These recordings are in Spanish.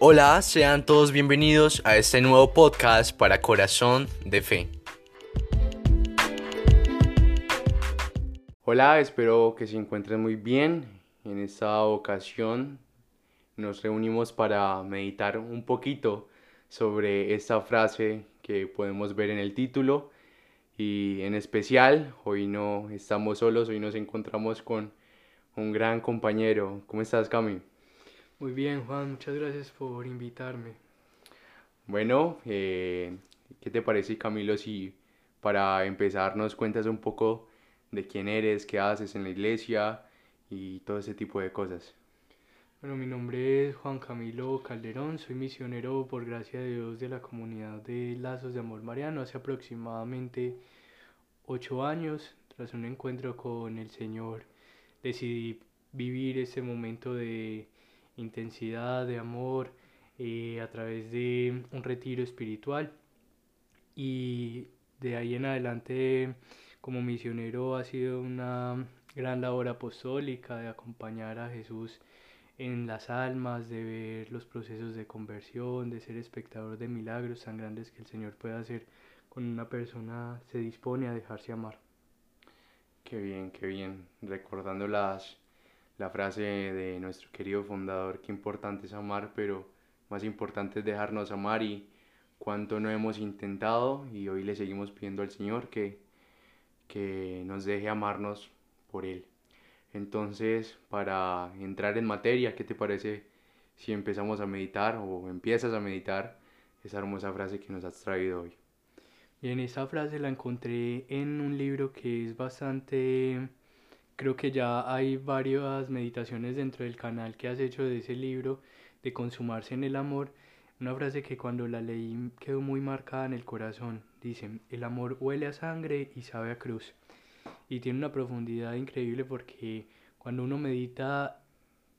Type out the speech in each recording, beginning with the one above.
Hola, sean todos bienvenidos a este nuevo podcast para Corazón de Fe. Hola, espero que se encuentren muy bien. En esta ocasión nos reunimos para meditar un poquito sobre esta frase que podemos ver en el título y en especial hoy no estamos solos, hoy nos encontramos con un gran compañero. ¿Cómo estás, Cami? Muy bien, Juan, muchas gracias por invitarme. Bueno, eh, ¿qué te parece, Camilo, si para empezar nos cuentas un poco de quién eres, qué haces en la iglesia y todo ese tipo de cosas? Bueno, mi nombre es Juan Camilo Calderón, soy misionero por gracia de Dios de la comunidad de Lazos de Amor Mariano hace aproximadamente ocho años. Tras un encuentro con el Señor, decidí vivir ese momento de intensidad, de amor, eh, a través de un retiro espiritual. Y de ahí en adelante, como misionero, ha sido una gran labor apostólica de acompañar a Jesús en las almas, de ver los procesos de conversión, de ser espectador de milagros tan grandes que el Señor puede hacer cuando una persona se dispone a dejarse amar. Qué bien, qué bien. Recordando las, la frase de nuestro querido fundador, qué importante es amar, pero más importante es dejarnos amar y cuánto no hemos intentado y hoy le seguimos pidiendo al Señor que, que nos deje amarnos por Él. Entonces, para entrar en materia, ¿qué te parece si empezamos a meditar o empiezas a meditar esa hermosa frase que nos has traído hoy? Bien, esa frase la encontré en un libro que es bastante creo que ya hay varias meditaciones dentro del canal que has hecho de ese libro de consumarse en el amor. Una frase que cuando la leí quedó muy marcada en el corazón. Dice, el amor huele a sangre y sabe a cruz. Y tiene una profundidad increíble porque cuando uno medita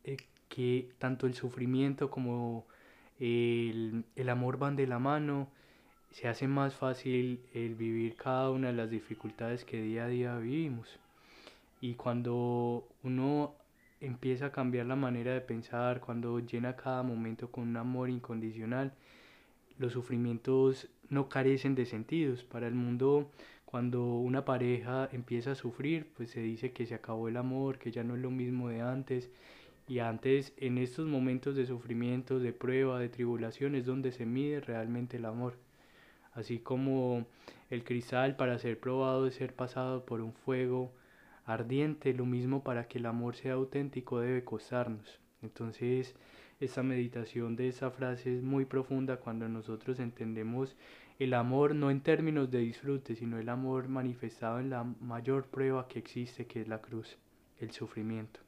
eh, que tanto el sufrimiento como el, el amor van de la mano, se hace más fácil el vivir cada una de las dificultades que día a día vivimos. Y cuando uno empieza a cambiar la manera de pensar, cuando llena cada momento con un amor incondicional, los sufrimientos no carecen de sentidos. Para el mundo, cuando una pareja empieza a sufrir, pues se dice que se acabó el amor, que ya no es lo mismo de antes. Y antes, en estos momentos de sufrimiento, de prueba, de tribulación, es donde se mide realmente el amor. Así como el cristal para ser probado es ser pasado por un fuego ardiente, lo mismo para que el amor sea auténtico debe costarnos. Entonces, esa meditación de esa frase es muy profunda cuando nosotros entendemos el amor no en términos de disfrute, sino el amor manifestado en la mayor prueba que existe, que es la cruz, el sufrimiento.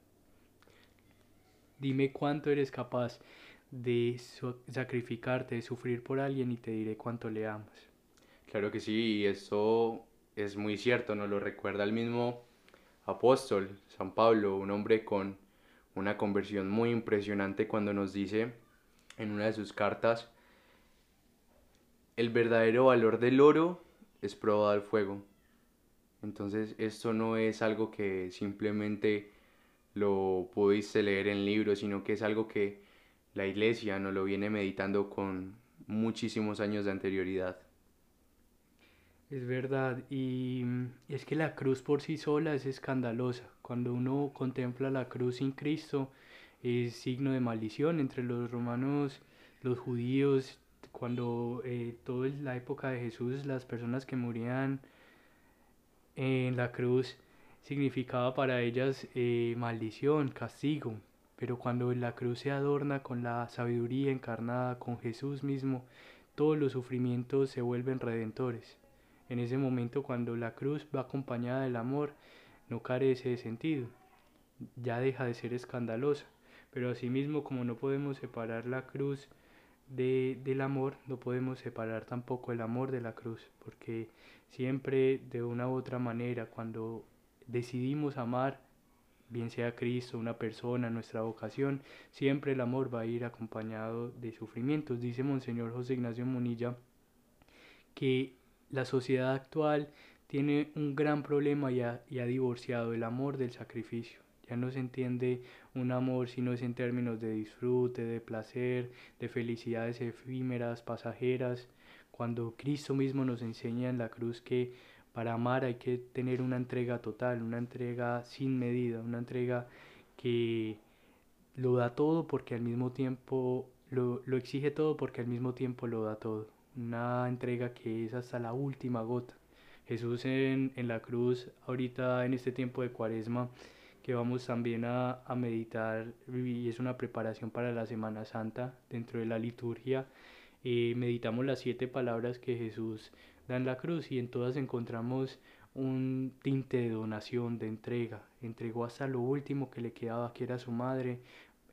Dime cuánto eres capaz de sacrificarte, de sufrir por alguien y te diré cuánto le amas. Claro que sí, y eso es muy cierto, nos lo recuerda el mismo apóstol, San Pablo, un hombre con una conversión muy impresionante cuando nos dice en una de sus cartas, el verdadero valor del oro es probado al fuego. Entonces esto no es algo que simplemente lo pudiste leer en libros, sino que es algo que la iglesia nos lo viene meditando con muchísimos años de anterioridad. Es verdad, y, es que la cruz por sí sola es escandalosa. Cuando uno contempla la cruz sin Cristo, es signo de maldición entre los romanos, los judíos, cuando eh, toda la época de Jesús, las personas que morían en la cruz significaba para ellas eh, maldición, castigo. Pero cuando la cruz se adorna con la sabiduría encarnada, con Jesús mismo, todos los sufrimientos se vuelven redentores. En ese momento cuando la cruz va acompañada del amor, no carece de sentido, ya deja de ser escandalosa. Pero asimismo, como no podemos separar la cruz de, del amor, no podemos separar tampoco el amor de la cruz, porque siempre de una u otra manera, cuando decidimos amar, bien sea Cristo, una persona, nuestra vocación, siempre el amor va a ir acompañado de sufrimientos. Dice Monseñor José Ignacio Munilla que la sociedad actual tiene un gran problema y ha, divorciado el amor del sacrificio. Ya no se entiende un amor si no es en términos de disfrute, de placer, de felicidades efímeras, pasajeras, cuando Cristo mismo nos enseña en la cruz que para amar hay que tener una entrega total, una entrega sin medida, una entrega que lo da todo porque al mismo tiempo lo, lo exige todo porque al mismo tiempo lo da todo. Una entrega que es hasta la última gota. Jesús en, en la cruz, ahorita en este tiempo de cuaresma, que vamos también a, a, meditar y es una preparación para la Semana Santa dentro de la liturgia. Eh, meditamos las siete palabras que Jesús da en la cruz y en todas encontramos un tinte de donación, de entrega. Entregó hasta lo último que le quedaba, que era su madre,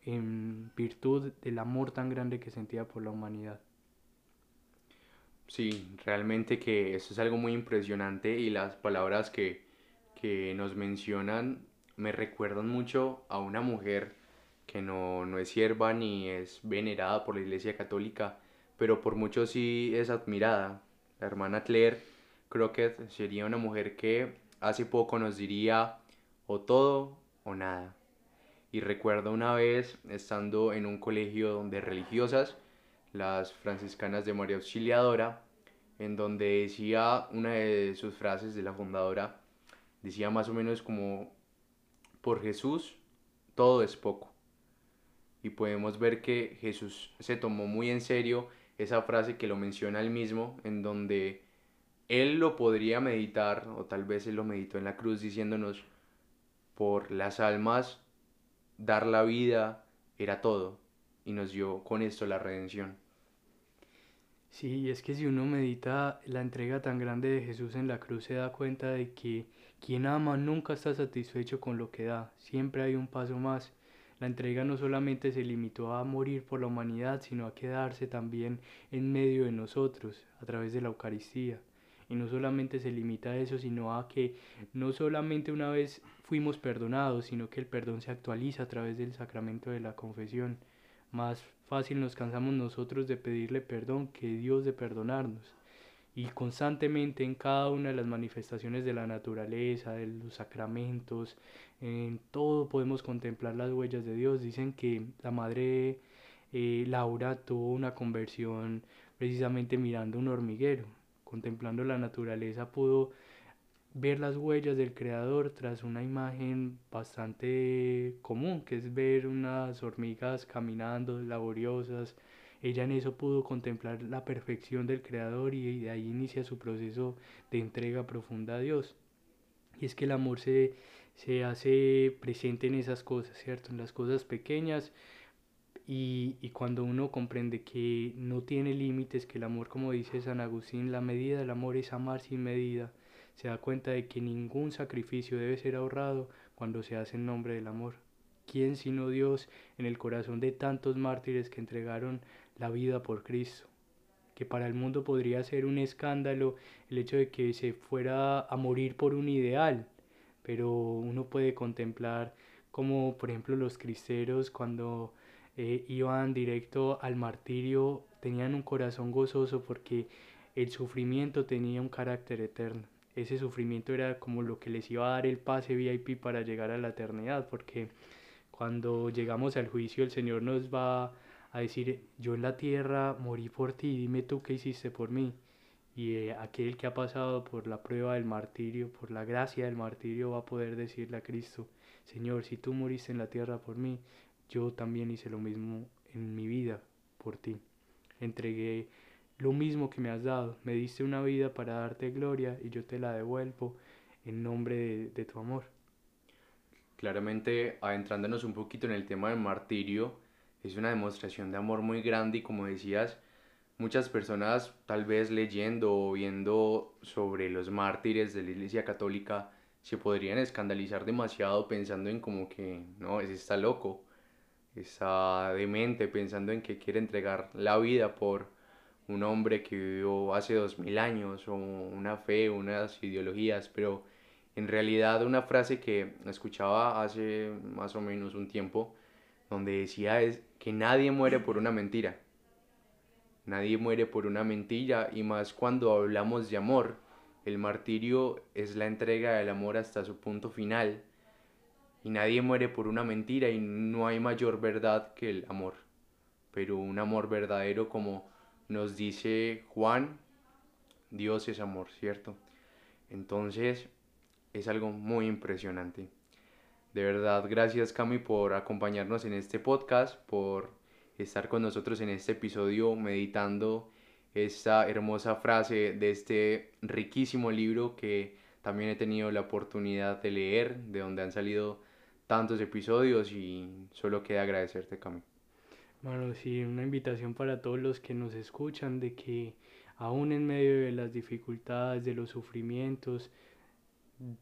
en virtud del amor tan grande que sentía por la humanidad. Sí, realmente que eso es algo muy impresionante y las palabras que, que nos mencionan me recuerdan mucho a una mujer que no, no es sierva ni es venerada por la Iglesia Católica, pero por mucho sí es admirada. La hermana Claire Crockett sería una mujer que hace poco nos diría o todo o nada. Y recuerdo una vez estando en un colegio de religiosas, las franciscanas de María Auxiliadora, en donde decía una de sus frases de la fundadora, decía más o menos como, por Jesús todo es poco. Y podemos ver que Jesús se tomó muy en serio esa frase que lo menciona él mismo, en donde él lo podría meditar, o tal vez él lo meditó en la cruz diciéndonos, por las almas dar la vida era todo y nos dio con esto la redención. Sí, es que si uno medita la entrega tan grande de Jesús en la cruz se da cuenta de que quien ama nunca está satisfecho con lo que da, siempre hay un paso más. La entrega no solamente se limitó a morir por la humanidad, sino a quedarse también en medio de nosotros, a través de la Eucaristía. Y no solamente se limita a eso, sino a que no solamente una vez fuimos perdonados, sino que el perdón se actualiza a través del sacramento de la confesión. Más fácil nos cansamos nosotros de pedirle perdón que Dios de perdonarnos. Y constantemente en cada una de las manifestaciones de la naturaleza, de los sacramentos, en todo podemos contemplar las huellas de Dios. Dicen que la madre eh, Laura tuvo una conversión precisamente mirando un hormiguero contemplando la naturaleza, pudo ver las huellas del creador tras una imagen bastante común, que es ver unas hormigas caminando laboriosas. Ella en eso pudo contemplar la perfección del creador y de ahí inicia su proceso de entrega profunda a Dios. Y es que el amor se, se hace presente en esas cosas, ¿cierto? En las cosas pequeñas y, y, cuando uno comprende que no tiene límites, que el amor, como dice San Agustín, la medida del amor es amar sin medida, se da cuenta de que ningún sacrificio debe ser ahorrado cuando se hace en nombre del amor. ¿Quién sino Dios en el corazón de tantos mártires que entregaron la vida por Cristo? Que para el mundo podría ser un escándalo el hecho de que se fuera a morir por un ideal, pero uno puede contemplar como por ejemplo los cristeros cuando eh, iban directo al martirio, tenían un corazón gozoso porque el sufrimiento tenía un carácter eterno. Ese sufrimiento era como lo que les iba a dar el pase VIP para llegar a la eternidad, porque cuando llegamos al juicio el Señor nos va a decir, yo en la tierra morí por ti, dime tú qué hiciste por mí. Y eh, aquel que ha pasado por la prueba del martirio, por la gracia del martirio, va a poder decirle a Cristo, Señor, si tú moriste en la tierra por mí, yo también hice lo mismo en mi vida por ti. Entregué lo mismo que me has dado. Me diste una vida para darte gloria y yo te la devuelvo en nombre de, tu amor. Claramente, adentrándonos un poquito en el tema del martirio, es una demostración de amor muy grande y como decías, muchas personas tal vez leyendo o viendo sobre los mártires de la Iglesia Católica se podrían escandalizar demasiado pensando en como que no, ese está loco está demente pensando en que quiere entregar la vida por un hombre que vivió hace dos mil años o una fe, unas ideologías, pero en realidad una frase que escuchaba hace más o menos un tiempo, donde decía es que nadie muere por una mentira. Nadie muere por una mentira y más cuando hablamos de amor. El martirio es la entrega del amor hasta su punto final y nadie muere por una mentira y no hay mayor verdad que el amor. Pero un amor verdadero como nos dice Juan, Dios es amor, ¿cierto? Entonces es algo muy impresionante. De verdad, gracias Cami por acompañarnos en este podcast, por estar con nosotros en este episodio meditando esta hermosa frase de este riquísimo libro que también he tenido la oportunidad de leer, de donde han salido tantos episodios y solo queda agradecerte, Cami. Bueno, sí, una invitación para todos los que nos escuchan de que aún en medio de las dificultades, de los sufrimientos,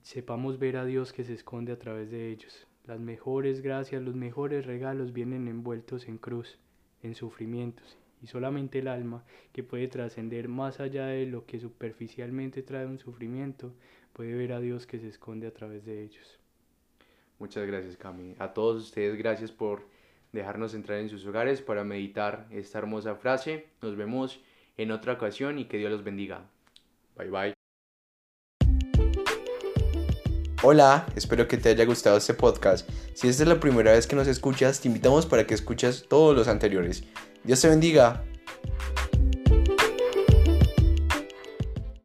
sepamos ver a Dios que se esconde a través de ellos. Las mejores gracias, los mejores regalos vienen envueltos en cruz, en sufrimientos, y solamente el alma, que puede trascender más allá de lo que superficialmente trae un sufrimiento, puede ver a Dios que se esconde a través de ellos. Muchas gracias, Cami. A todos ustedes, gracias por dejarnos entrar en sus hogares para meditar esta hermosa frase. Nos vemos en otra ocasión y que Dios los bendiga. Bye bye. Hola, espero que te haya gustado este podcast. Si esta es la primera vez que nos escuchas, te invitamos para que escuches todos los anteriores. Dios te bendiga.